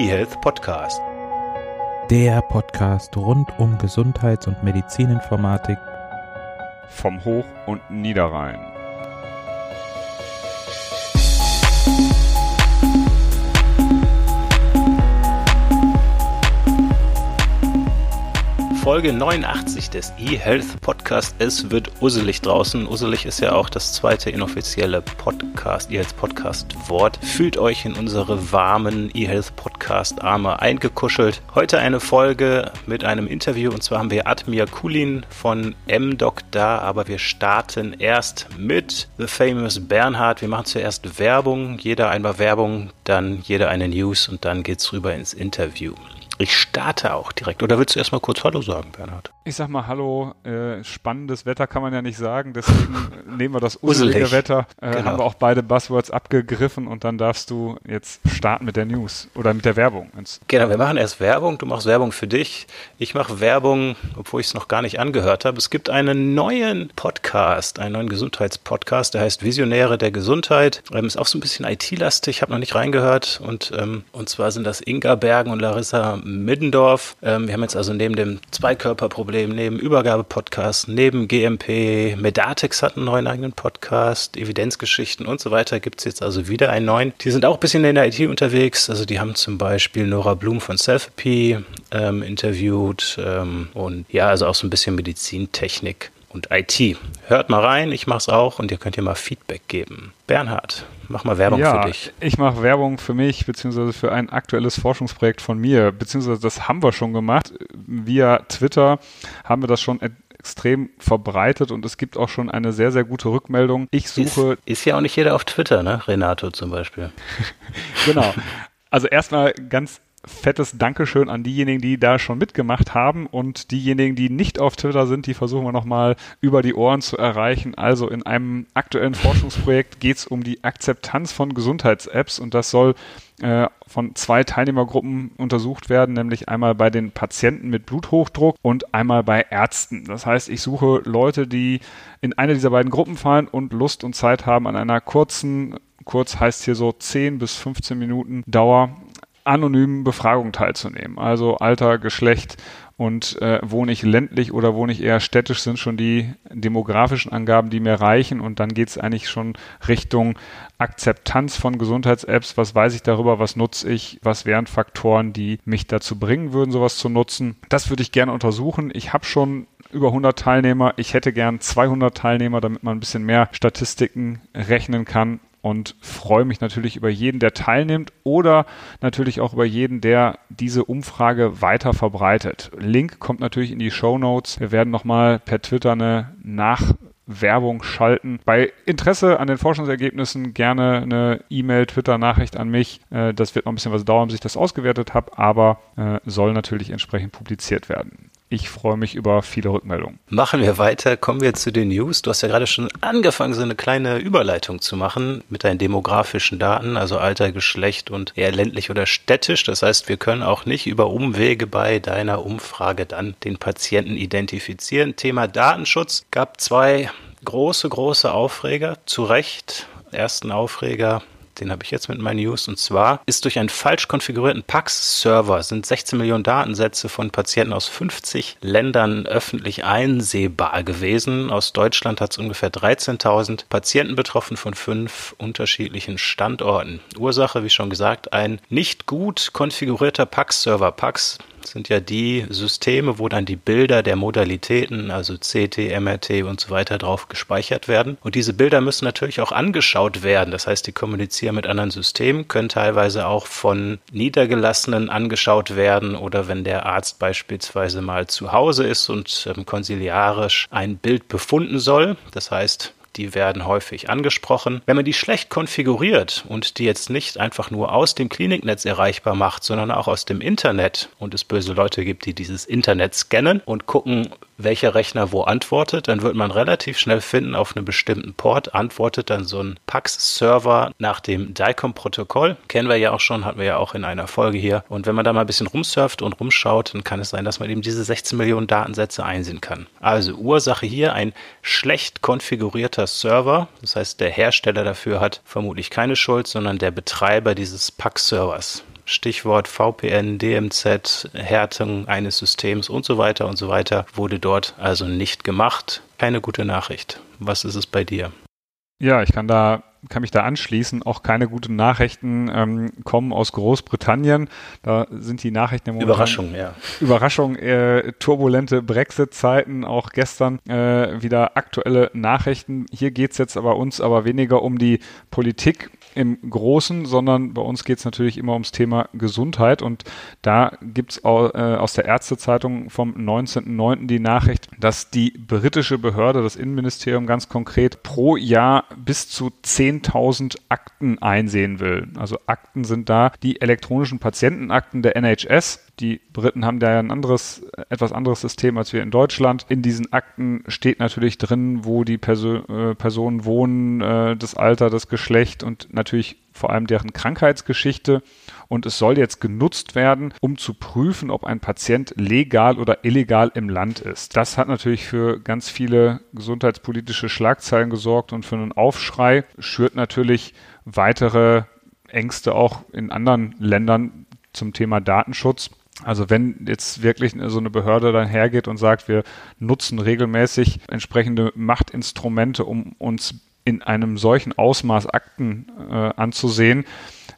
eHealth Podcast. Der Podcast rund um Gesundheits- und Medizininformatik vom Hoch- und Niederrhein. Folge 89 des eHealth Podcast. Es wird usselig draußen. Usselig ist ja auch das zweite inoffizielle Podcast, eHealth Podcast Wort. Fühlt euch in unsere warmen eHealth Podcast Arme eingekuschelt. Heute eine Folge mit einem Interview und zwar haben wir Admir Kulin von MDoc da, aber wir starten erst mit The Famous Bernhard. Wir machen zuerst Werbung, jeder einmal Werbung, dann jeder eine News und dann geht's rüber ins Interview. Ich starte auch direkt. Oder willst du erstmal kurz Hallo sagen, Bernhard? Ich sag mal Hallo. Äh, spannendes Wetter kann man ja nicht sagen, deswegen nehmen wir das usselige Wetter. Äh, genau. Haben wir auch beide Buzzwords abgegriffen und dann darfst du jetzt starten mit der News oder mit der Werbung. Genau, wir machen erst Werbung. Du machst Werbung für dich. Ich mache Werbung, obwohl ich es noch gar nicht angehört habe. Es gibt einen neuen Podcast, einen neuen Gesundheitspodcast, der heißt Visionäre der Gesundheit. Ähm, ist auch so ein bisschen IT-lastig, habe noch nicht reingehört. Und, ähm, und zwar sind das Inga Bergen und Larissa Middendorf. Ähm, wir haben jetzt also neben dem Zweikörperproblem, neben Übergabe-Podcast, neben GMP, Medatix hat einen neuen eigenen Podcast, Evidenzgeschichten und so weiter gibt es jetzt also wieder einen neuen. Die sind auch ein bisschen in der IT unterwegs. Also die haben zum Beispiel Nora Blum von Selfie ähm, interviewt ähm, und ja, also auch so ein bisschen Medizintechnik und IT. Hört mal rein, ich mach's auch und ihr könnt hier mal Feedback geben. Bernhard, mach mal Werbung ja, für dich. Ich mache Werbung für mich, beziehungsweise für ein aktuelles Forschungsprojekt von mir, beziehungsweise das haben wir schon gemacht. Via Twitter haben wir das schon extrem verbreitet und es gibt auch schon eine sehr, sehr gute Rückmeldung. Ich suche. Ist, ist ja auch nicht jeder auf Twitter, ne? Renato zum Beispiel. genau. Also erstmal ganz fettes Dankeschön an diejenigen, die da schon mitgemacht haben und diejenigen, die nicht auf Twitter sind, die versuchen wir nochmal über die Ohren zu erreichen. Also in einem aktuellen Forschungsprojekt geht es um die Akzeptanz von Gesundheits-Apps und das soll äh, von zwei Teilnehmergruppen untersucht werden, nämlich einmal bei den Patienten mit Bluthochdruck und einmal bei Ärzten. Das heißt, ich suche Leute, die in eine dieser beiden Gruppen fallen und Lust und Zeit haben an einer kurzen kurz heißt hier so 10 bis 15 Minuten Dauer anonymen Befragung teilzunehmen. Also Alter, Geschlecht und äh, wohne ich ländlich oder wohne ich eher städtisch, sind schon die demografischen Angaben, die mir reichen. Und dann geht es eigentlich schon Richtung Akzeptanz von Gesundheits-Apps. Was weiß ich darüber? Was nutze ich? Was wären Faktoren, die mich dazu bringen würden, sowas zu nutzen? Das würde ich gerne untersuchen. Ich habe schon über 100 Teilnehmer. Ich hätte gern 200 Teilnehmer, damit man ein bisschen mehr Statistiken rechnen kann und freue mich natürlich über jeden, der teilnimmt oder natürlich auch über jeden, der diese Umfrage weiter verbreitet. Link kommt natürlich in die Show Notes. Wir werden nochmal per Twitter eine Nachwerbung schalten. Bei Interesse an den Forschungsergebnissen gerne eine E-Mail, Twitter-Nachricht an mich. Äh, das wird noch ein bisschen was dauern, bis ich das ausgewertet habe, aber äh, soll natürlich entsprechend publiziert werden ich freue mich über viele Rückmeldungen. Machen wir weiter, kommen wir zu den News. Du hast ja gerade schon angefangen, so eine kleine Überleitung zu machen mit deinen demografischen Daten, also Alter, Geschlecht und eher ländlich oder städtisch. Das heißt, wir können auch nicht über Umwege bei deiner Umfrage dann den Patienten identifizieren. Thema Datenschutz gab zwei große, große Aufreger. Zu Recht. Ersten Aufreger den habe ich jetzt mit meinen News. Und zwar ist durch einen falsch konfigurierten PAX-Server sind 16 Millionen Datensätze von Patienten aus 50 Ländern öffentlich einsehbar gewesen. Aus Deutschland hat es ungefähr 13.000 Patienten betroffen von fünf unterschiedlichen Standorten. Ursache, wie schon gesagt, ein nicht gut konfigurierter PAX-Server. PAX sind ja die Systeme, wo dann die Bilder der Modalitäten, also CT, MRT und so weiter drauf gespeichert werden. Und diese Bilder müssen natürlich auch angeschaut werden. Das heißt, die kommunizieren mit anderen Systemen, können teilweise auch von Niedergelassenen angeschaut werden oder wenn der Arzt beispielsweise mal zu Hause ist und ähm, konsiliarisch ein Bild befunden soll. Das heißt, die werden häufig angesprochen. Wenn man die schlecht konfiguriert und die jetzt nicht einfach nur aus dem Kliniknetz erreichbar macht, sondern auch aus dem Internet und es böse Leute gibt, die dieses Internet scannen und gucken, welcher Rechner wo antwortet, dann wird man relativ schnell finden, auf einem bestimmten Port antwortet dann so ein PAX-Server nach dem DICOM-Protokoll. Kennen wir ja auch schon, hatten wir ja auch in einer Folge hier. Und wenn man da mal ein bisschen rumsurft und rumschaut, dann kann es sein, dass man eben diese 16 Millionen Datensätze einsehen kann. Also Ursache hier ein schlecht konfigurierter Server. Das heißt, der Hersteller dafür hat vermutlich keine Schuld, sondern der Betreiber dieses PAX-Servers Stichwort VPN, DMZ, Härtung eines Systems und so weiter und so weiter wurde dort also nicht gemacht. Keine gute Nachricht. Was ist es bei dir? Ja, ich kann da kann mich da anschließen. Auch keine guten Nachrichten ähm, kommen aus Großbritannien. Da sind die Nachrichten im Moment. Überraschung, ja. Überraschung, äh, turbulente Brexit-Zeiten, auch gestern äh, wieder aktuelle Nachrichten. Hier geht's jetzt aber uns aber weniger um die Politik im Großen, sondern bei uns geht es natürlich immer ums Thema Gesundheit und da gibt es äh, aus der Ärztezeitung vom 19.09. die Nachricht, dass die britische Behörde, das Innenministerium ganz konkret, pro Jahr bis zu 10.000 Akten einsehen will. Also Akten sind da die elektronischen Patientenakten der NHS, die Briten haben da ja ein anderes, etwas anderes System als wir in Deutschland. In diesen Akten steht natürlich drin, wo die Perso äh, Personen wohnen, äh, das Alter, das Geschlecht und natürlich vor allem deren Krankheitsgeschichte. Und es soll jetzt genutzt werden, um zu prüfen, ob ein Patient legal oder illegal im Land ist. Das hat natürlich für ganz viele gesundheitspolitische Schlagzeilen gesorgt und für einen Aufschrei, schürt natürlich weitere Ängste auch in anderen Ländern zum Thema Datenschutz. Also wenn jetzt wirklich so eine Behörde dann hergeht und sagt, wir nutzen regelmäßig entsprechende Machtinstrumente, um uns in einem solchen Ausmaß Akten äh, anzusehen,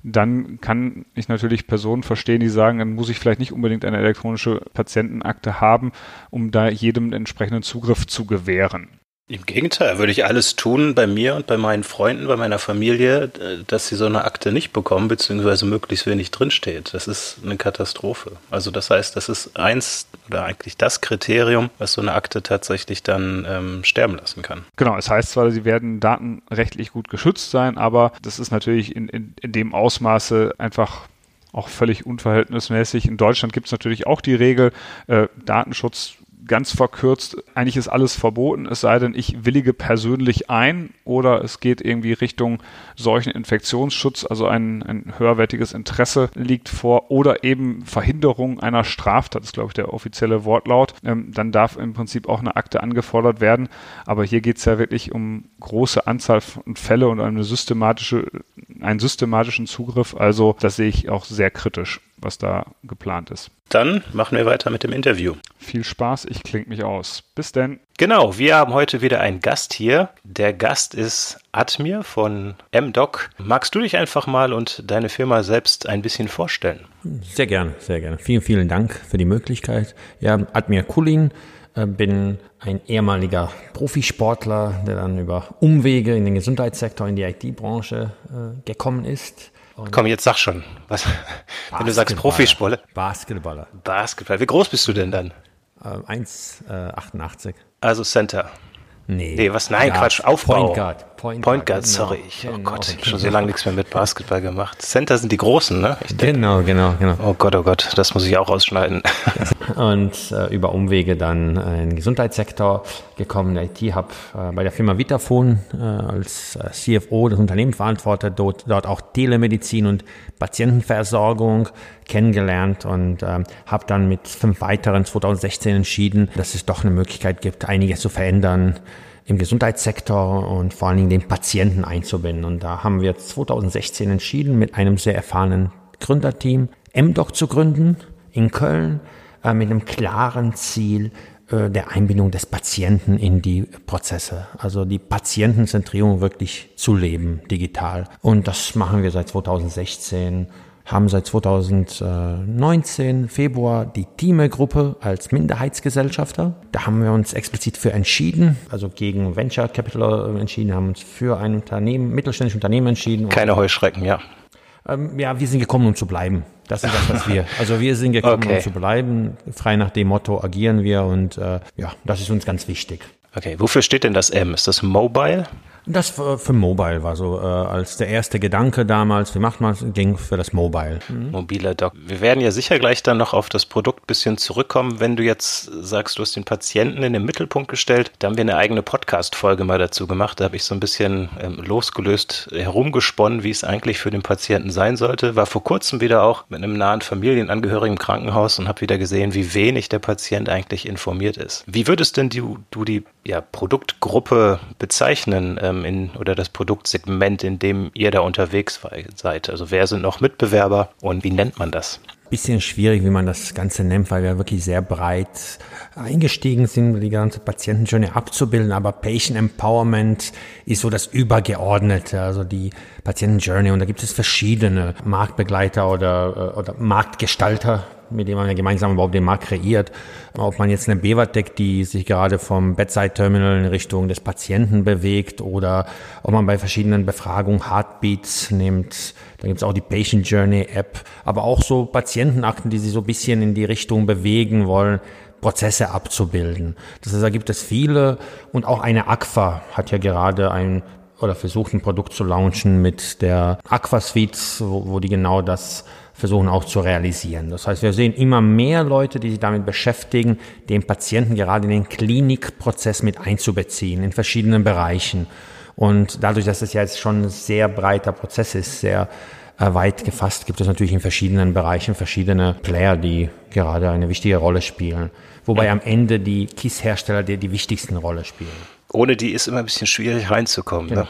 dann kann ich natürlich Personen verstehen, die sagen, dann muss ich vielleicht nicht unbedingt eine elektronische Patientenakte haben, um da jedem entsprechenden Zugriff zu gewähren. Im Gegenteil, würde ich alles tun bei mir und bei meinen Freunden, bei meiner Familie, äh, dass sie so eine Akte nicht bekommen, beziehungsweise möglichst wenig drinsteht. Das ist eine Katastrophe. Also das heißt, das ist eins oder eigentlich das Kriterium, was so eine Akte tatsächlich dann ähm, sterben lassen kann. Genau, es heißt zwar, sie werden datenrechtlich gut geschützt sein, aber das ist natürlich in, in, in dem Ausmaße einfach auch völlig unverhältnismäßig. In Deutschland gibt es natürlich auch die Regel, äh, Datenschutz ganz verkürzt, eigentlich ist alles verboten, es sei denn, ich willige persönlich ein oder es geht irgendwie Richtung solchen Infektionsschutz, also ein, ein höherwertiges Interesse liegt vor oder eben Verhinderung einer Straftat, ist glaube ich der offizielle Wortlaut, ähm, dann darf im Prinzip auch eine Akte angefordert werden. Aber hier geht es ja wirklich um große Anzahl von Fälle und eine systematische, einen systematischen Zugriff. Also das sehe ich auch sehr kritisch was da geplant ist. Dann machen wir weiter mit dem Interview. Viel Spaß, ich klinge mich aus. Bis denn. Genau, wir haben heute wieder einen Gast hier. Der Gast ist Admir von MDoc. Magst du dich einfach mal und deine Firma selbst ein bisschen vorstellen? Sehr gerne, sehr gerne. Vielen, vielen Dank für die Möglichkeit. Ja, Admir Kulin, äh, bin ein ehemaliger Profisportler, der dann über Umwege in den Gesundheitssektor, in die IT-Branche äh, gekommen ist und Komm, jetzt sag schon. Was, wenn du sagst Profisportler. Basketballer. Basketballer. Wie groß bist du denn dann? Äh, 1,88. Äh, also Center. Nee. Nee, was? Nein, ja, Quatsch. Aufbau. Point Guard. Point, Point Guard, genau, sorry. Ich, oh genau, Gott, genau. schon so lange nichts mehr mit Basketball gemacht. Center sind die Großen, ne? genau, genau, genau. Oh Gott, oh Gott, das muss ich auch ausschneiden. Und äh, über Umwege dann äh, in den Gesundheitssektor gekommen. IT habe äh, bei der Firma Vitafone äh, als äh, CFO das Unternehmen verantwortet, dort, dort auch Telemedizin und Patientenversorgung kennengelernt und äh, habe dann mit fünf weiteren 2016 entschieden, dass es doch eine Möglichkeit gibt, einiges zu verändern im Gesundheitssektor und vor allen Dingen den Patienten einzubinden. Und da haben wir 2016 entschieden, mit einem sehr erfahrenen Gründerteam MDoc zu gründen in Köln äh, mit einem klaren Ziel äh, der Einbindung des Patienten in die Prozesse. Also die Patientenzentrierung wirklich zu leben, digital. Und das machen wir seit 2016 haben seit 2019 Februar die Thieme-Gruppe als Minderheitsgesellschafter. Da haben wir uns explizit für entschieden, also gegen Venture Capital entschieden, haben uns für ein Unternehmen, mittelständisches Unternehmen entschieden. Keine Heuschrecken, ja. Ähm, ja, wir sind gekommen, um zu bleiben. Das ist das, was wir. Also wir sind gekommen, okay. um zu bleiben. Frei nach dem Motto agieren wir und äh, ja, das ist uns ganz wichtig. Okay, wofür steht denn das M? Ist das Mobile? Das für, für Mobile war so äh, als der erste Gedanke damals. Wie macht man das Ding für das Mobile? Mhm. Mobiler Doc. Wir werden ja sicher gleich dann noch auf das Produkt bisschen zurückkommen. Wenn du jetzt sagst, du hast den Patienten in den Mittelpunkt gestellt, da haben wir eine eigene Podcast-Folge mal dazu gemacht. Da habe ich so ein bisschen ähm, losgelöst herumgesponnen, wie es eigentlich für den Patienten sein sollte. War vor kurzem wieder auch mit einem nahen Familienangehörigen im Krankenhaus und habe wieder gesehen, wie wenig der Patient eigentlich informiert ist. Wie würdest denn du, du die ja, Produktgruppe bezeichnen ähm, in, oder das Produktsegment, in dem ihr da unterwegs seid? Also wer sind noch Mitbewerber und wie nennt man das? Bisschen schwierig, wie man das Ganze nennt, weil wir wirklich sehr breit eingestiegen sind, die ganze Patientenjourney abzubilden. Aber Patient Empowerment ist so das Übergeordnete, also die Patientenjourney. Und da gibt es verschiedene Marktbegleiter oder, äh, oder Marktgestalter, mit dem man ja gemeinsam überhaupt den Markt kreiert. Ob man jetzt eine Bevatec, die sich gerade vom Bedside Terminal in Richtung des Patienten bewegt oder ob man bei verschiedenen Befragungen Heartbeats nimmt. Da gibt es auch die Patient Journey App, aber auch so Patientenakten, die sich so ein bisschen in die Richtung bewegen wollen. Prozesse abzubilden. Das heißt, da gibt es viele und auch eine Aqua hat ja gerade ein oder versucht ein Produkt zu launchen mit der Aqua Suite, wo, wo die genau das versuchen auch zu realisieren. Das heißt, wir sehen immer mehr Leute, die sich damit beschäftigen, den Patienten gerade in den Klinikprozess mit einzubeziehen, in verschiedenen Bereichen. Und dadurch, dass es ja jetzt schon ein sehr breiter Prozess ist, sehr äh, weit gefasst, gibt es natürlich in verschiedenen Bereichen verschiedene Player, die gerade eine wichtige Rolle spielen. Wobei am Ende die KISS-Hersteller die, die wichtigsten Rolle spielen ohne die ist immer ein bisschen schwierig reinzukommen. Genau. Ne?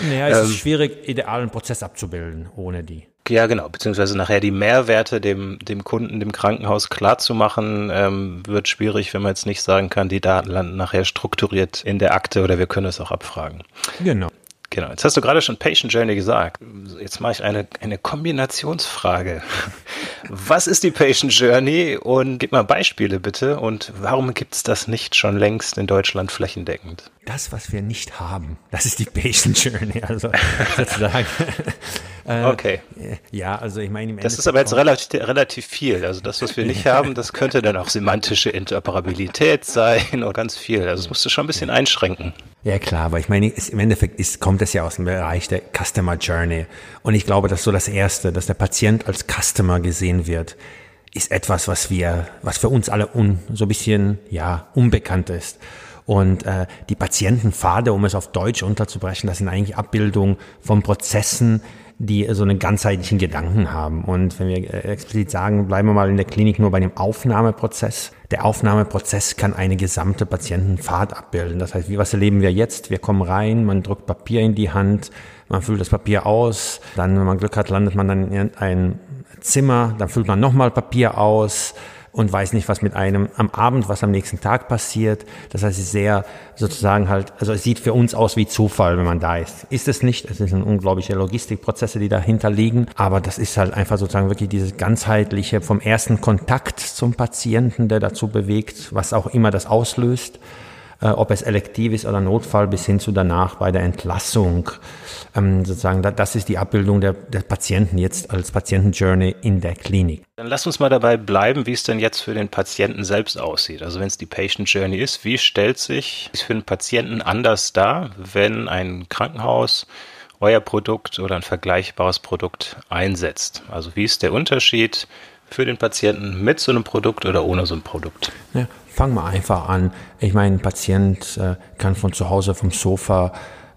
Naja, es ähm, ist schwierig, idealen Prozess abzubilden ohne die. Ja, genau, beziehungsweise nachher die Mehrwerte dem, dem Kunden, dem Krankenhaus klarzumachen, ähm, wird schwierig, wenn man jetzt nicht sagen kann, die Daten landen nachher strukturiert in der Akte oder wir können es auch abfragen. Genau. Genau, jetzt hast du gerade schon Patient Journey gesagt. Jetzt mache ich eine, eine Kombinationsfrage. Was ist die Patient Journey und gib mal Beispiele bitte und warum gibt es das nicht schon längst in Deutschland flächendeckend? Das, was wir nicht haben, das ist die Patient Journey. Also sozusagen äh, okay. Ja, also ich meine, das ist aber jetzt relativ, relativ viel. Also das, was wir nicht haben, das könnte dann auch semantische Interoperabilität sein oder ganz viel. Also das musst du schon ein bisschen einschränken. Ja klar, aber ich meine, im Endeffekt ist, kommt es ja aus dem Bereich der Customer Journey. Und ich glaube, dass so das Erste, dass der Patient als Customer gesehen wird, ist etwas, was wir, was für uns alle un, so ein bisschen, ja, unbekannt ist. Und äh, die Patientenpfade, um es auf Deutsch unterzubrechen, das sind eigentlich Abbildungen von Prozessen, die so einen ganzheitlichen Gedanken haben. Und wenn wir äh, explizit sagen, bleiben wir mal in der Klinik nur bei dem Aufnahmeprozess. Der Aufnahmeprozess kann eine gesamte Patientenfahrt abbilden. Das heißt, was erleben wir jetzt? Wir kommen rein, man drückt Papier in die Hand, man füllt das Papier aus, dann, wenn man Glück hat, landet man dann in ein Zimmer, dann füllt man nochmal Papier aus, und weiß nicht, was mit einem am Abend, was am nächsten Tag passiert. Das heißt, es ist sehr sozusagen halt, also es sieht für uns aus wie Zufall, wenn man da ist. Ist es nicht. Es sind unglaubliche Logistikprozesse, die dahinter liegen. Aber das ist halt einfach sozusagen wirklich dieses ganzheitliche vom ersten Kontakt zum Patienten, der dazu bewegt, was auch immer das auslöst äh, ob es elektiv ist oder Notfall, bis hin zu danach bei der Entlassung. Ähm, sozusagen, da, das ist die Abbildung der, der Patienten jetzt als Patientenjourney in der Klinik. Dann lass uns mal dabei bleiben, wie es denn jetzt für den Patienten selbst aussieht. Also wenn es die Patient Journey ist, wie stellt sich es für den Patienten anders dar, wenn ein Krankenhaus euer Produkt oder ein vergleichbares Produkt einsetzt? Also wie ist der Unterschied für den Patienten mit so einem Produkt oder ohne so ein Produkt? Ja, Fangen wir einfach an. Ich meine, ein Patient äh, kann von zu Hause vom Sofa,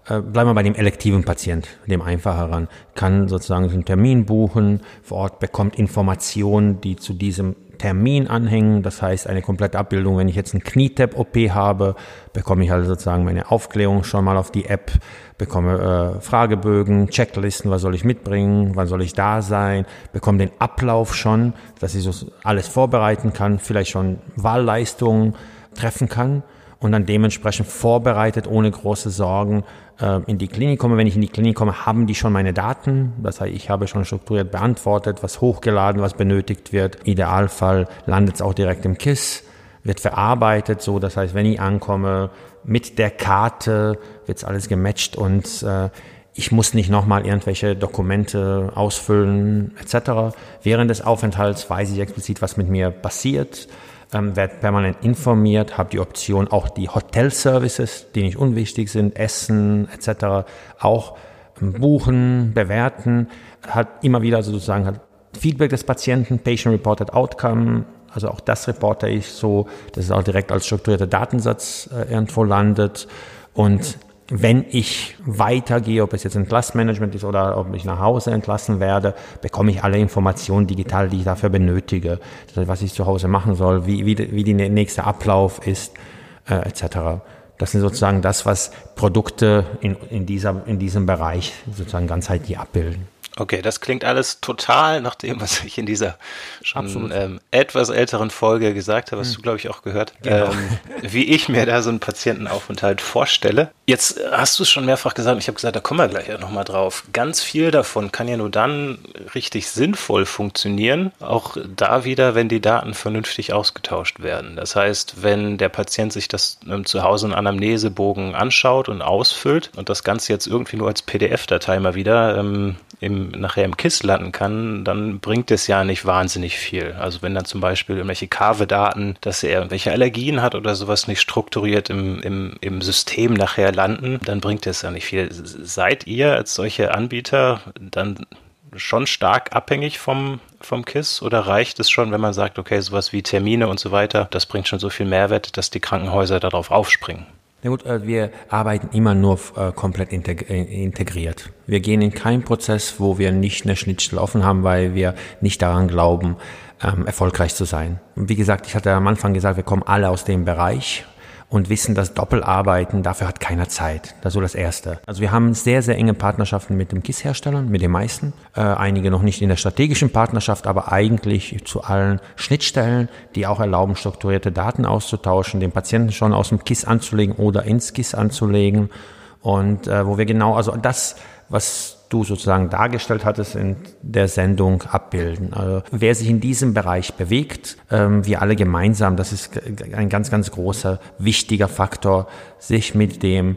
äh, bleiben wir bei dem elektiven Patient, dem einfacheren, kann sozusagen einen Termin buchen, vor Ort bekommt Informationen, die zu diesem Termin anhängen. Das heißt, eine komplette Abbildung. Wenn ich jetzt einen Knietap-OP habe, bekomme ich also sozusagen meine Aufklärung schon mal auf die App, bekomme äh, Fragebögen, Checklisten, was soll ich mitbringen, wann soll ich da sein, bekomme den Ablauf schon, dass ich so alles vorbereiten kann, vielleicht schon Wahlleistungen treffen kann und dann dementsprechend vorbereitet, ohne große Sorgen äh, in die Klinik komme. Wenn ich in die Klinik komme, haben die schon meine Daten. Das heißt, ich habe schon strukturiert beantwortet, was hochgeladen, was benötigt wird. Idealfall landet es auch direkt im KISS, wird verarbeitet, so das heißt, wenn ich ankomme, mit der Karte wird alles gematcht und äh, ich muss nicht nochmal irgendwelche Dokumente ausfüllen etc. Während des Aufenthalts weiß ich explizit, was mit mir passiert ähm, werde permanent informiert, habe die Option, auch die Hotelservices, die nicht unwichtig sind, Essen etc., auch ähm, buchen, bewerten, hat immer wieder sozusagen hat Feedback des Patienten, Patient Reported Outcome, also auch das reporte ich so, dass es auch direkt als strukturierter Datensatz äh, irgendwo landet und wenn ich weitergehe, ob es jetzt Entlassmanagement ist oder ob ich nach Hause entlassen werde, bekomme ich alle Informationen digital, die ich dafür benötige. Was ich zu Hause machen soll, wie, wie, wie der nächste Ablauf ist, äh, etc. Das sind sozusagen das, was Produkte in, in, dieser, in diesem Bereich sozusagen ganzheitlich abbilden. Okay, das klingt alles total nach dem, was ich in dieser schon ähm, etwas älteren Folge gesagt habe, was hm. du, glaube ich, auch gehört, genau. ähm, wie ich mir da so einen Patientenaufenthalt vorstelle. Jetzt hast du es schon mehrfach gesagt, ich habe gesagt, da kommen wir gleich nochmal drauf. Ganz viel davon kann ja nur dann richtig sinnvoll funktionieren, auch da wieder, wenn die Daten vernünftig ausgetauscht werden. Das heißt, wenn der Patient sich das ähm, zu Hause in Anamnesebogen anschaut und ausfüllt und das Ganze jetzt irgendwie nur als PDF-Datei mal wieder ähm, im, nachher im KISS landen kann, dann bringt es ja nicht wahnsinnig viel. Also wenn dann zum Beispiel irgendwelche Kave-Daten, dass er irgendwelche Allergien hat oder sowas nicht strukturiert im, im, im System nachher landen, dann bringt es ja nicht viel. Seid ihr als solche Anbieter dann schon stark abhängig vom, vom KISS oder reicht es schon, wenn man sagt, okay, sowas wie Termine und so weiter, das bringt schon so viel Mehrwert, dass die Krankenhäuser darauf aufspringen? Na gut, äh, wir arbeiten immer nur äh, komplett äh, integriert. Wir gehen in keinen Prozess, wo wir nicht eine Schnittstelle offen haben, weil wir nicht daran glauben, ähm, erfolgreich zu sein. Wie gesagt, ich hatte am Anfang gesagt, wir kommen alle aus dem Bereich und wissen, dass Doppelarbeiten, dafür hat keiner Zeit. Das ist so das Erste. Also wir haben sehr, sehr enge Partnerschaften mit dem KISS-Herstellern, mit den meisten. Äh, einige noch nicht in der strategischen Partnerschaft, aber eigentlich zu allen Schnittstellen, die auch erlauben, strukturierte Daten auszutauschen, den Patienten schon aus dem KISS anzulegen oder ins KISS anzulegen. Und äh, wo wir genau, also das, was du sozusagen dargestellt hattest in der Sendung abbilden. Also wer sich in diesem Bereich bewegt, ähm, wir alle gemeinsam, das ist ein ganz, ganz großer, wichtiger Faktor, sich mit dem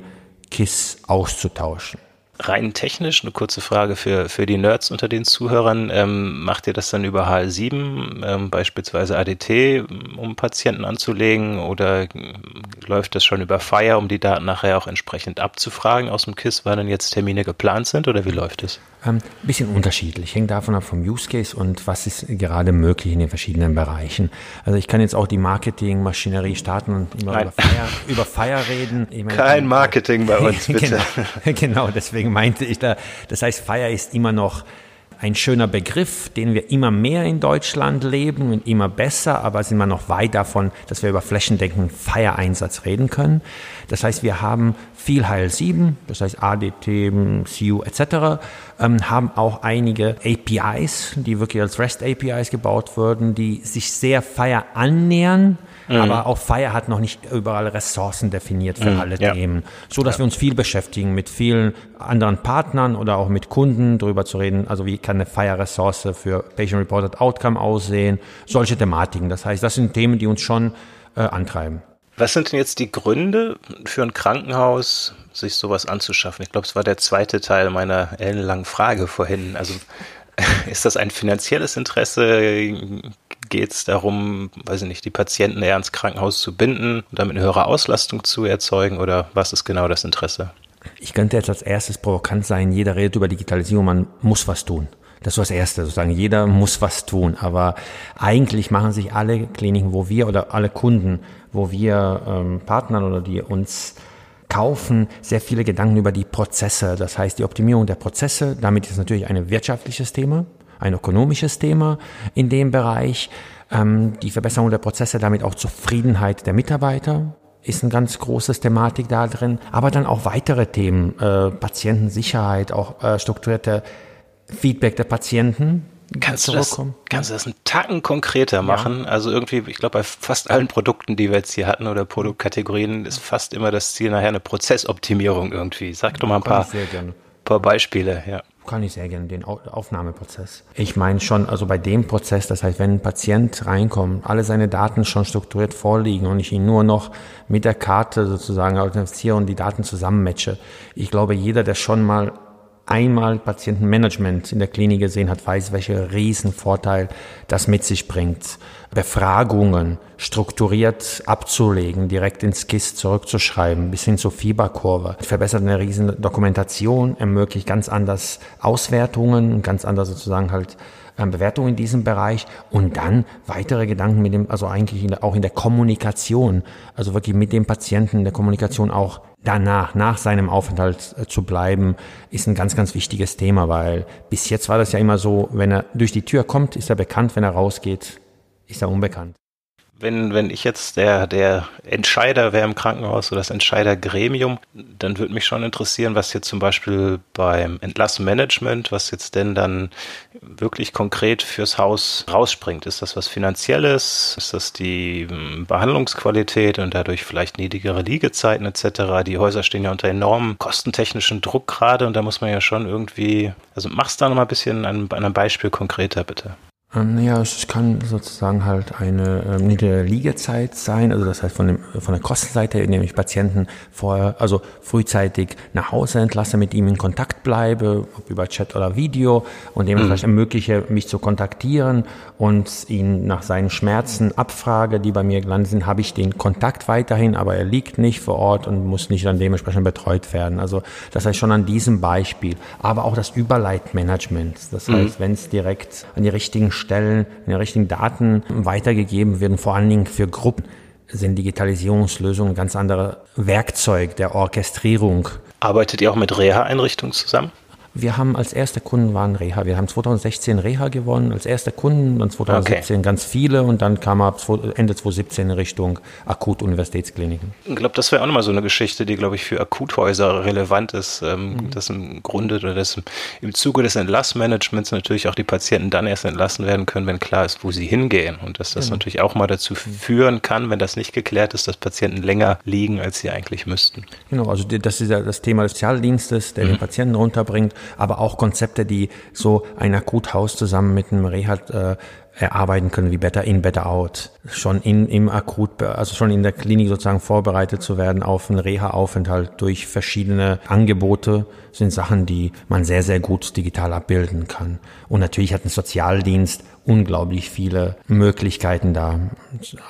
KISS auszutauschen. Rein technisch, eine kurze Frage für, für die Nerds unter den Zuhörern. Ähm, macht ihr das dann über HL7, ähm, beispielsweise ADT, um Patienten anzulegen oder läuft das schon über Fire, um die Daten nachher auch entsprechend abzufragen aus dem KISS, wann denn jetzt Termine geplant sind oder wie läuft es? Ein ähm, bisschen unterschiedlich, hängt davon ab vom Use Case und was ist gerade möglich in den verschiedenen Bereichen. Also ich kann jetzt auch die Marketingmaschinerie starten und über Fire, über Fire reden. Meine, Kein Marketing bei uns, bitte. genau, genau, deswegen meinte ich da, das heißt Fire ist immer noch ein schöner Begriff, den wir immer mehr in Deutschland leben und immer besser, aber sind wir noch weit davon, dass wir über flächendeckenden Fire-Einsatz reden können. Das heißt, wir haben viel HL7, das heißt ADT, CU etc., ähm, haben auch einige APIs, die wirklich als REST APIs gebaut wurden, die sich sehr Fire annähern, mhm. aber auch Fire hat noch nicht überall Ressourcen definiert für mhm, alle ja. Themen, so dass ja. wir uns viel beschäftigen mit vielen anderen Partnern oder auch mit Kunden darüber zu reden, also wie kann eine Fire-Ressource für Patient Reported Outcome aussehen, solche Thematiken. Das heißt, das sind Themen, die uns schon äh, antreiben. Was sind denn jetzt die Gründe für ein Krankenhaus, sich sowas anzuschaffen? Ich glaube, es war der zweite Teil meiner ellenlangen Frage vorhin. Also ist das ein finanzielles Interesse? Geht es darum, weiß ich nicht, die Patienten eher ans Krankenhaus zu binden und damit eine höhere Auslastung zu erzeugen? Oder was ist genau das Interesse? Ich könnte jetzt als erstes provokant sein, jeder redet über Digitalisierung, man muss was tun. Das ist das Erste, sozusagen. Jeder muss was tun. Aber eigentlich machen sich alle Kliniken, wo wir oder alle Kunden, wo wir ähm, Partnern oder die uns kaufen, sehr viele Gedanken über die Prozesse. Das heißt, die Optimierung der Prozesse. Damit ist natürlich ein wirtschaftliches Thema, ein ökonomisches Thema in dem Bereich. Ähm, die Verbesserung der Prozesse, damit auch Zufriedenheit der Mitarbeiter ist ein ganz großes Thematik da drin, aber dann auch weitere Themen, äh, Patientensicherheit, auch äh, strukturierte Feedback der Patienten. Kannst du, das, kannst du das einen Tacken konkreter machen? Ja. Also irgendwie, ich glaube, bei fast allen Produkten, die wir jetzt hier hatten oder Produktkategorien, ist fast immer das Ziel nachher eine Prozessoptimierung irgendwie. Sag doch mal ein paar, paar Beispiele, ja. Kann ich sehr gerne, den Aufnahmeprozess. Ich meine schon, also bei dem Prozess, das heißt, wenn ein Patient reinkommt, alle seine Daten schon strukturiert vorliegen und ich ihn nur noch mit der Karte sozusagen authentifiziere und die Daten zusammenmatche. Ich glaube, jeder, der schon mal einmal Patientenmanagement in der Klinik gesehen hat, weiß, welche Riesenvorteil das mit sich bringt. Befragungen strukturiert abzulegen, direkt ins KISS zurückzuschreiben, bis hin zur Fieberkurve. Verbessert eine riesen Dokumentation, ermöglicht ganz anders Auswertungen, ganz anders sozusagen halt Bewertungen in diesem Bereich und dann weitere Gedanken mit dem, also eigentlich in der, auch in der Kommunikation, also wirklich mit dem Patienten in der Kommunikation auch danach, nach seinem Aufenthalt äh, zu bleiben, ist ein ganz, ganz wichtiges Thema, weil bis jetzt war das ja immer so, wenn er durch die Tür kommt, ist er bekannt, wenn er rausgeht, ist er unbekannt. Wenn, wenn ich jetzt der, der Entscheider wäre im Krankenhaus oder das Entscheidergremium, dann würde mich schon interessieren, was jetzt zum Beispiel beim Entlassmanagement, was jetzt denn dann wirklich konkret fürs Haus rausspringt. Ist das was Finanzielles? Ist das die hm, Behandlungsqualität und dadurch vielleicht niedrigere Liegezeiten etc.? Die Häuser stehen ja unter enormem kostentechnischen Druck gerade und da muss man ja schon irgendwie, also mach's da noch mal ein bisschen an, an einem Beispiel konkreter bitte. Ähm, ja, es kann sozusagen halt eine ähm, niedrige Liegezeit sein, also das heißt von, dem, von der Kostenseite, indem ich Patienten vorher, also frühzeitig nach Hause entlasse, mit ihm in Kontakt bleibe, ob über Chat oder Video und dementsprechend mhm. ermögliche, mich zu kontaktieren und ihn nach seinen Schmerzen abfrage, die bei mir gelandet sind, habe ich den Kontakt weiterhin, aber er liegt nicht vor Ort und muss nicht dann dementsprechend betreut werden. Also das heißt schon an diesem Beispiel, aber auch das Überleitmanagement, das mhm. heißt, wenn es direkt an die richtigen Stellen, in den richtigen Daten weitergegeben werden, vor allen Dingen für Gruppen, sind Digitalisierungslösungen ein ganz anderes Werkzeug der Orchestrierung. Arbeitet ihr auch mit Reha-Einrichtungen zusammen? Wir haben als erster Kunden waren Reha. Wir haben 2016 Reha gewonnen als erster Kunden, dann 2017 okay. ganz viele und dann kam ab Ende 2017 in Richtung Akut-Universitätskliniken. Ich glaube, das wäre auch nochmal so eine Geschichte, die, glaube ich, für Akuthäuser relevant ist, ähm, mhm. dass im Grunde oder dass im Zuge des Entlassmanagements natürlich auch die Patienten dann erst entlassen werden können, wenn klar ist, wo sie hingehen und dass das genau. natürlich auch mal dazu führen kann, wenn das nicht geklärt ist, dass Patienten länger liegen, als sie eigentlich müssten. Genau, also das ist ja das Thema des Sozialdienstes, der mhm. den Patienten runterbringt aber auch Konzepte, die so ein Akuthaus zusammen mit einem Reha äh, erarbeiten können, wie Better In, Better Out. Schon in, im Akut, also schon in der Klinik sozusagen vorbereitet zu werden auf einen Reha-Aufenthalt durch verschiedene Angebote sind Sachen, die man sehr, sehr gut digital abbilden kann. Und natürlich hat ein Sozialdienst unglaublich viele Möglichkeiten da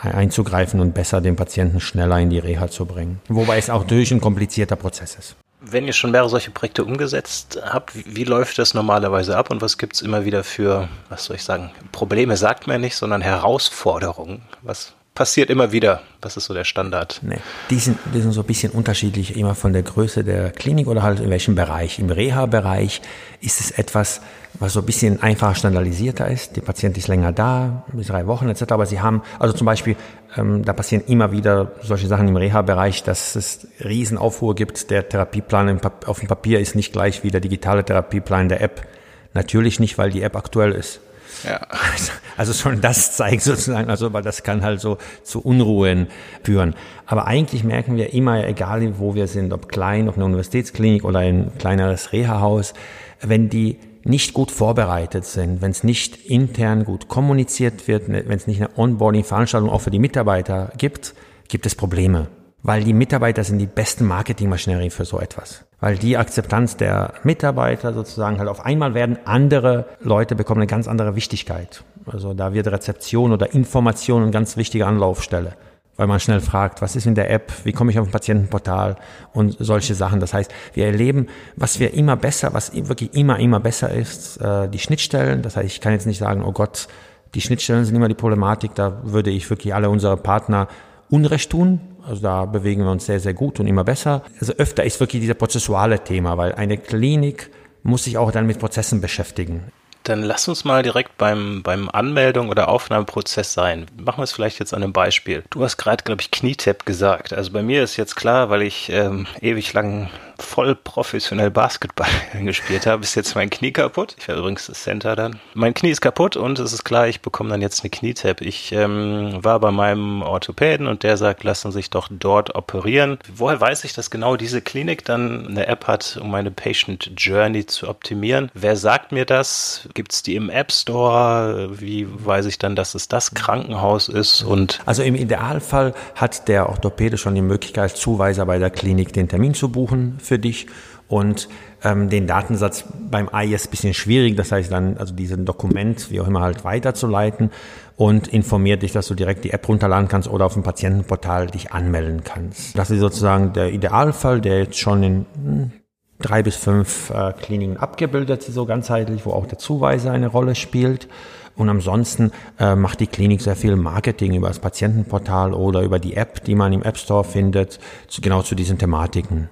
einzugreifen und besser den Patienten schneller in die Reha zu bringen. Wobei es auch durch ein komplizierter Prozess ist. Wenn ihr schon mehrere solche Projekte umgesetzt habt, wie, wie läuft das normalerweise ab und was gibt es immer wieder für, was soll ich sagen, Probleme sagt man nicht, sondern Herausforderungen? Was passiert immer wieder? Was ist so der Standard? Nee, die sind, die sind so ein bisschen unterschiedlich, immer von der Größe der Klinik oder halt in welchem Bereich. Im Reha-Bereich ist es etwas, was so ein bisschen einfacher standardisierter ist. Der Patient ist länger da, bis drei Wochen etc. Aber sie haben, also zum Beispiel, da passieren immer wieder solche Sachen im Reha-Bereich, dass es Riesenaufruhr gibt. Der Therapieplan auf dem Papier ist nicht gleich wie der digitale Therapieplan der App. Natürlich nicht, weil die App aktuell ist. Ja. Also, also schon das zeigt sozusagen, also weil das kann halt so zu Unruhen führen. Aber eigentlich merken wir immer, egal wo wir sind, ob klein, ob eine Universitätsklinik oder ein kleineres Reha-Haus, wenn die nicht gut vorbereitet sind, wenn es nicht intern gut kommuniziert wird, ne, wenn es nicht eine Onboarding-Veranstaltung auch für die Mitarbeiter gibt, gibt es Probleme. Weil die Mitarbeiter sind die besten Marketingmaschinerie für so etwas. Weil die Akzeptanz der Mitarbeiter sozusagen halt auf einmal werden andere Leute bekommen eine ganz andere Wichtigkeit. Also da wird Rezeption oder Information eine ganz wichtige Anlaufstelle weil man schnell fragt, was ist in der App, wie komme ich auf ein Patientenportal und solche Sachen. Das heißt, wir erleben, was wir immer besser, was wirklich immer, immer besser ist, äh, die Schnittstellen. Das heißt, ich kann jetzt nicht sagen, oh Gott, die Schnittstellen sind immer die Problematik, da würde ich wirklich alle unsere Partner Unrecht tun. Also da bewegen wir uns sehr, sehr gut und immer besser. Also öfter ist wirklich dieser prozessuale Thema, weil eine Klinik muss sich auch dann mit Prozessen beschäftigen. Dann lass uns mal direkt beim, beim Anmeldung- oder Aufnahmeprozess sein. Machen wir es vielleicht jetzt an einem Beispiel. Du hast gerade, glaube ich, Knietap gesagt. Also bei mir ist jetzt klar, weil ich ähm, ewig lang voll professionell Basketball gespielt habe, ist jetzt mein Knie kaputt. Ich war übrigens das Center dann. Mein Knie ist kaputt und es ist klar, ich bekomme dann jetzt eine Knietap. Ich ähm, war bei meinem Orthopäden und der sagt, lassen sich doch dort operieren. Woher weiß ich, dass genau diese Klinik dann eine App hat, um meine Patient Journey zu optimieren? Wer sagt mir das? Gibt es die im App Store? Wie weiß ich dann, dass es das Krankenhaus ist? Und also im Idealfall hat der Orthopäde schon die Möglichkeit, Zuweiser bei der Klinik den Termin zu buchen für dich und ähm, den Datensatz beim AI ist ein bisschen schwierig, das heißt dann, also diesen Dokument, wie auch immer, halt weiterzuleiten und informiert dich, dass du direkt die App runterladen kannst oder auf dem Patientenportal dich anmelden kannst. Das ist sozusagen der Idealfall, der jetzt schon in hm, drei bis fünf äh, Kliniken abgebildet ist, so ganzheitlich, wo auch der Zuweiser eine Rolle spielt. Und ansonsten äh, macht die Klinik sehr viel Marketing über das Patientenportal oder über die App, die man im App Store findet, zu, genau zu diesen Thematiken.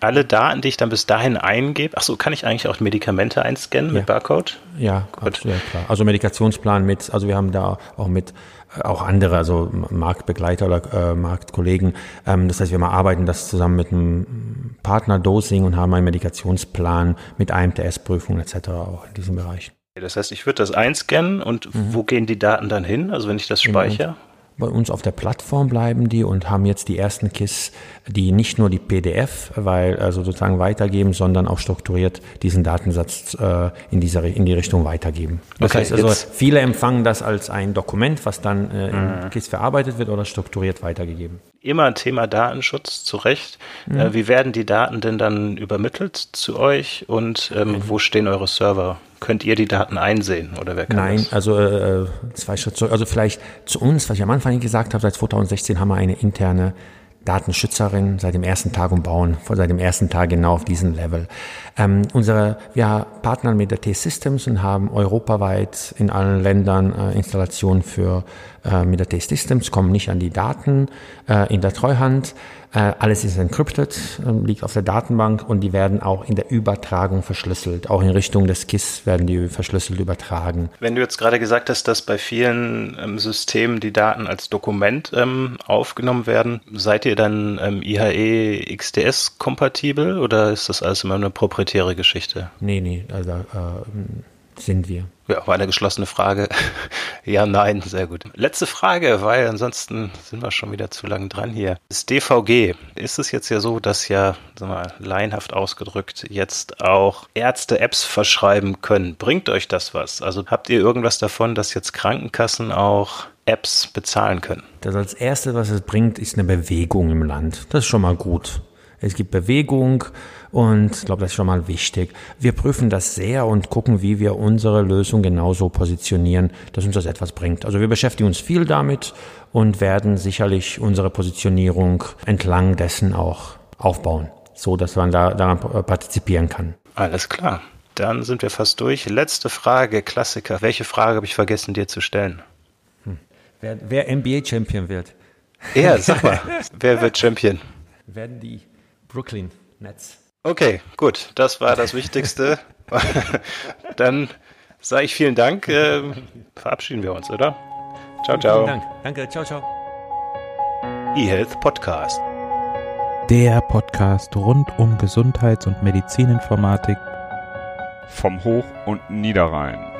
Alle Daten, die ich dann bis dahin eingebe, ach so, kann ich eigentlich auch Medikamente einscannen mit Barcode? Ja, Gut. ja, klar. Also Medikationsplan mit, also wir haben da auch mit äh, auch andere, also Marktbegleiter oder äh, Marktkollegen. Ähm, das heißt, wir mal arbeiten das zusammen mit einem Partner Dosing und haben einen Medikationsplan mit AMTS-Prüfung etc. auch in diesem Bereich. Das heißt, ich würde das einscannen und mhm. wo gehen die Daten dann hin? Also wenn ich das speichere? Bei uns auf der Plattform bleiben die und haben jetzt die ersten KISS, die nicht nur die PDF, weil also sozusagen weitergeben, sondern auch strukturiert diesen Datensatz äh, in dieser in die Richtung weitergeben. Das okay, heißt also, viele empfangen das als ein Dokument, was dann äh, in mhm. KISS verarbeitet wird oder strukturiert weitergegeben. Immer ein Thema Datenschutz, zu Recht. Mhm. Äh, wie werden die Daten denn dann übermittelt zu euch und ähm, mhm. wo stehen eure Server? Könnt ihr die Daten einsehen oder wer kann Nein, das? also äh, zwei Schritte zurück. Also vielleicht zu uns, was ich am Anfang gesagt habe, seit 2016 haben wir eine interne Datenschützerin seit dem ersten Tag und bauen seit dem ersten Tag genau auf diesem Level. Ähm, unsere, wir partnern mit der T-Systems und haben europaweit in allen Ländern äh, Installationen für äh, mit der T-Systems, kommen nicht an die Daten äh, in der Treuhand. Äh, alles ist encrypted, ähm, liegt auf der Datenbank und die werden auch in der Übertragung verschlüsselt. Auch in Richtung des KISS werden die verschlüsselt übertragen. Wenn du jetzt gerade gesagt hast, dass bei vielen ähm, Systemen die Daten als Dokument ähm, aufgenommen werden, seid ihr dann IHE XDS kompatibel oder ist das alles immer eine proprietäre Geschichte? Nee, nee, also äh, sind wir. Ja, war eine geschlossene Frage. ja, nein, sehr gut. Letzte Frage, weil ansonsten sind wir schon wieder zu lang dran hier. Das DVG, ist es jetzt ja so, dass ja, sagen wir mal, laienhaft ausgedrückt, jetzt auch Ärzte Apps verschreiben können? Bringt euch das was? Also habt ihr irgendwas davon, dass jetzt Krankenkassen auch Apps bezahlen können? Das als erste, was es bringt, ist eine Bewegung im Land. Das ist schon mal gut. Es gibt Bewegung und ich glaube, das ist schon mal wichtig. Wir prüfen das sehr und gucken, wie wir unsere Lösung genauso positionieren, dass uns das etwas bringt. Also wir beschäftigen uns viel damit und werden sicherlich unsere Positionierung entlang dessen auch aufbauen, so dass man da daran partizipieren kann. Alles klar. Dann sind wir fast durch. Letzte Frage, Klassiker. Welche Frage habe ich vergessen dir zu stellen? Hm. Wer, wer NBA-Champion wird? Ja, sag mal. wer wird Champion? Werden die Brooklyn Nets. Okay, gut. Das war das Wichtigste. Dann sage ich vielen Dank. Äh, verabschieden wir uns, oder? Ciao, ciao. Vielen Dank. Danke. Ciao, ciao. eHealth Podcast. Der Podcast rund um Gesundheits- und Medizininformatik vom Hoch- und Niederrhein.